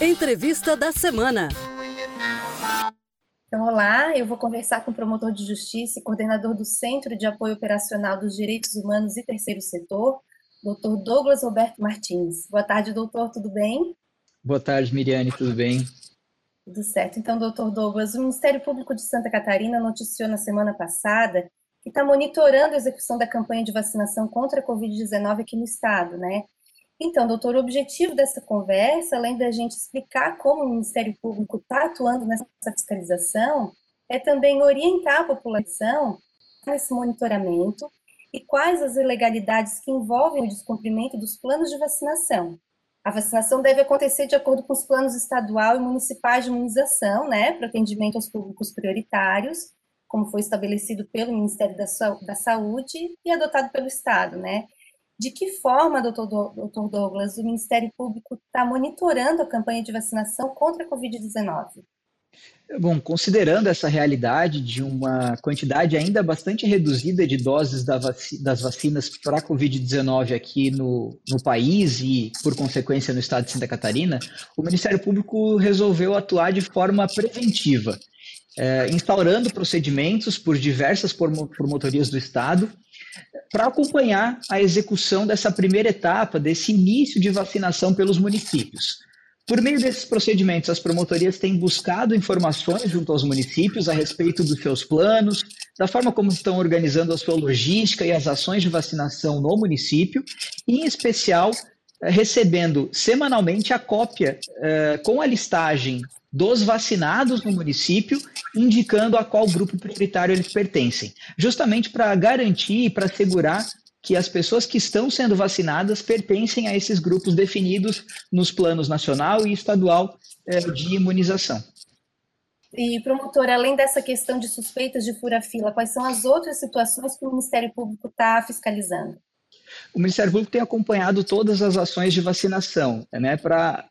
Entrevista da semana. Então, olá, eu vou conversar com o promotor de justiça e coordenador do Centro de Apoio Operacional dos Direitos Humanos e Terceiro Setor, doutor Douglas Roberto Martins. Boa tarde, doutor, tudo bem? Boa tarde, Miriane, tudo bem? Tudo certo. Então, doutor Douglas, o Ministério Público de Santa Catarina noticiou na semana passada que está monitorando a execução da campanha de vacinação contra a Covid-19 aqui no estado, né? Então, doutor, o objetivo dessa conversa, além da gente explicar como o Ministério Público está atuando nessa fiscalização, é também orientar a população nesse monitoramento e quais as ilegalidades que envolvem o descumprimento dos planos de vacinação. A vacinação deve acontecer de acordo com os planos estadual e municipais de imunização, né, para atendimento aos públicos prioritários, como foi estabelecido pelo Ministério da, Saúde e adotado pelo Estado, né? De que forma, doutor, Douglas, o Ministério Público está monitorando a campanha de vacinação contra a Covid-19? Bom, considerando essa realidade de uma quantidade ainda bastante reduzida de doses das vacinas para a Covid-19 aqui no, no país e, por consequência, no estado de Santa Catarina, o Ministério Público resolveu atuar de forma preventiva, é, instaurando procedimentos por diversas promotorias do estado para acompanhar a execução dessa primeira etapa, desse início de vacinação pelos municípios. Por meio desses procedimentos, as promotorias têm buscado informações junto aos municípios a respeito dos seus planos, da forma como estão organizando a sua logística e as ações de vacinação no município, e, em especial, eh, recebendo semanalmente a cópia eh, com a listagem dos vacinados no município, indicando a qual grupo prioritário eles pertencem, justamente para garantir e para assegurar que as pessoas que estão sendo vacinadas pertencem a esses grupos definidos nos planos nacional e estadual é, de imunização. E, promotor, além dessa questão de suspeitas de fura-fila, quais são as outras situações que o Ministério Público está fiscalizando? O Ministério Público tem acompanhado todas as ações de vacinação, né, para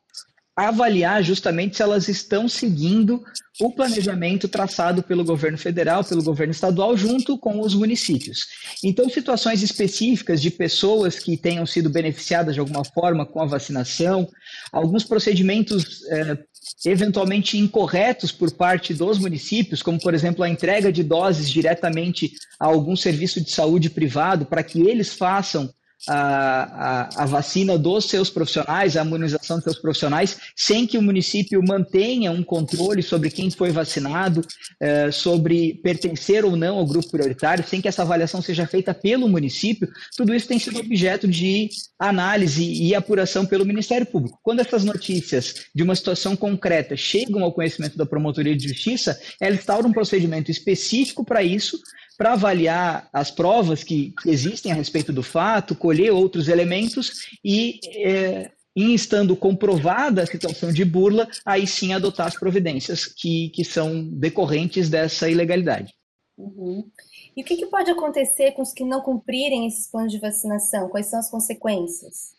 avaliar justamente se elas estão seguindo o planejamento traçado pelo governo federal, pelo governo estadual, junto com os municípios. Então, situações específicas de pessoas que tenham sido beneficiadas de alguma forma com a vacinação, alguns procedimentos é, eventualmente incorretos por parte dos municípios, como, por exemplo, a entrega de doses diretamente a algum serviço de saúde privado para que eles façam a, a, a, vacina dos seus profissionais, a imunização dos seus profissionais, sem que o município mantenha um controle sobre quem foi vacinado, é, sobre pertencer ou não ao grupo prioritário, sem que essa avaliação seja feita pelo município, tudo isso tem sido objeto de análise e apuração pelo Ministério Público. Quando essas notícias de uma situação concreta chegam ao conhecimento da Promotoria de Justiça, ela instaura um procedimento específico para isso, para avaliar as provas que existem a respeito do fato, colher outros elementos e, é, em estando comprovada a situação de burla, aí sim adotar as providências que, que são decorrentes dessa ilegalidade. Uhum. E o que, que pode acontecer com os que não cumprirem esses planos de vacinação? Quais são as consequências?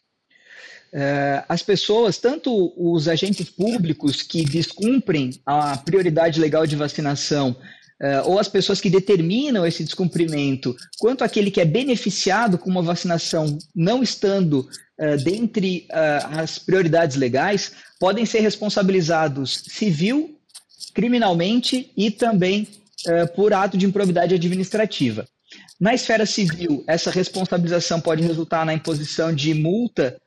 É, as pessoas, tanto os agentes públicos que descumprem a prioridade legal de vacinação, uh, ou as pessoas que determinam esse descumprimento, quanto aquele que é beneficiado com uma vacinação não estando uh, dentre uh, as prioridades legais, podem ser responsabilizados civil, criminalmente e também por ato de improbidade administrativa. Na esfera civil, essa responsabilização pode resultar na imposição de multa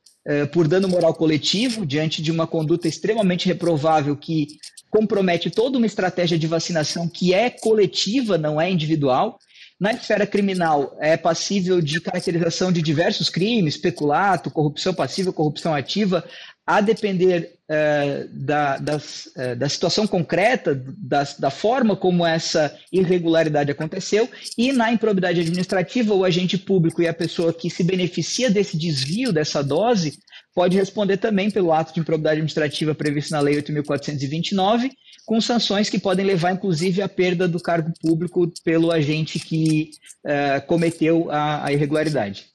por dano moral coletivo, diante de uma conduta extremamente reprovável que compromete toda uma estratégia de vacinação que é coletiva, não é individual. Na esfera criminal, é passível de caracterização de diversos crimes, peculato, corrupção passiva, corrupção ativa, a depender é, da, das, é, da situação concreta, da, da forma como essa irregularidade aconteceu, e na improbidade administrativa, o agente público e a pessoa que se beneficia desse desvio dessa dose pode responder também pelo ato de improbidade administrativa previsto na Lei 8.429, com sanções que podem levar, inclusive, à perda do cargo público pelo agente que uh, cometeu a, a irregularidade.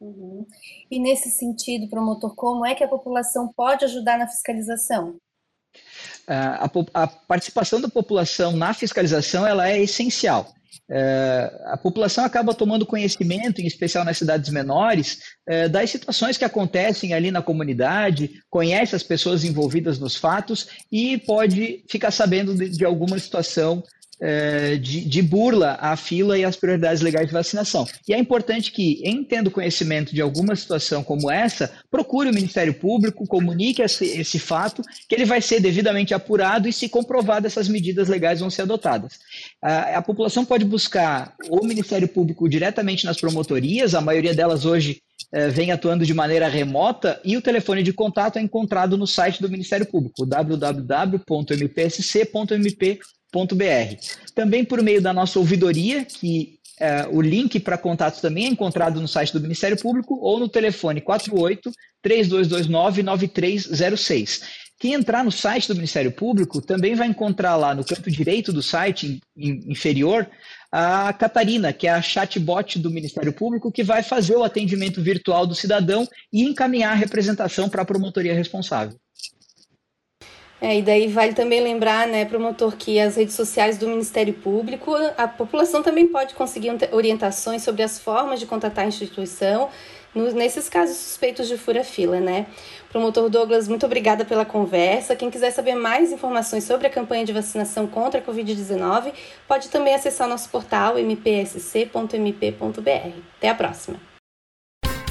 Uhum. E nesse sentido, promotor, como é que a população pode ajudar na fiscalização? Uh, a, a participação da população na fiscalização ela é essencial. É, a população acaba tomando conhecimento, em especial nas cidades menores, é, das situações que acontecem ali na comunidade, conhece as pessoas envolvidas nos fatos e pode ficar sabendo de, de alguma situação de, de, burla à fila e às prioridades legais de vacinação. E é importante que, em tendo conhecimento de alguma situação como essa, procure o Ministério Público, comunique esse, esse fato, que ele vai ser devidamente apurado e, se comprovado, essas medidas legais vão ser adotadas. A, a população pode buscar o Ministério Público diretamente nas promotorias, a maioria delas hoje é, vem atuando de maneira remota e o telefone de contato é encontrado no site do Ministério Público, www.mpsc.mp também por meio da nossa ouvidoria, que é, o link para contato também é encontrado no site do Ministério Público ou no telefone 48 3229 9306. Quem entrar no site do Ministério Público também vai encontrar lá no canto direito do site inferior a Catarina, que é a chatbot do Ministério Público, que vai fazer o atendimento virtual do cidadão e encaminhar a representação para a promotoria responsável. É, e daí vale também lembrar, né, promotor, que as redes sociais do Ministério Público, a população também pode conseguir orientações sobre as formas de contatar a instituição nesses casos suspeitos de fura-fila, né? Promotor Douglas, muito obrigada pela conversa. Quem quiser saber mais informações sobre a campanha de vacinação contra a Covid-19, pode também acessar nosso portal mpsc.mp.br. Até a próxima.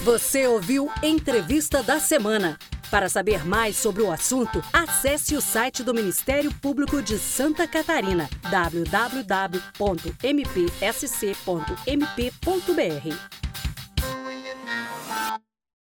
Você ouviu Entrevista da Semana. Para saber mais sobre o assunto, acesse o site do Ministério Público de Santa Catarina, www.mpsc.mp.br.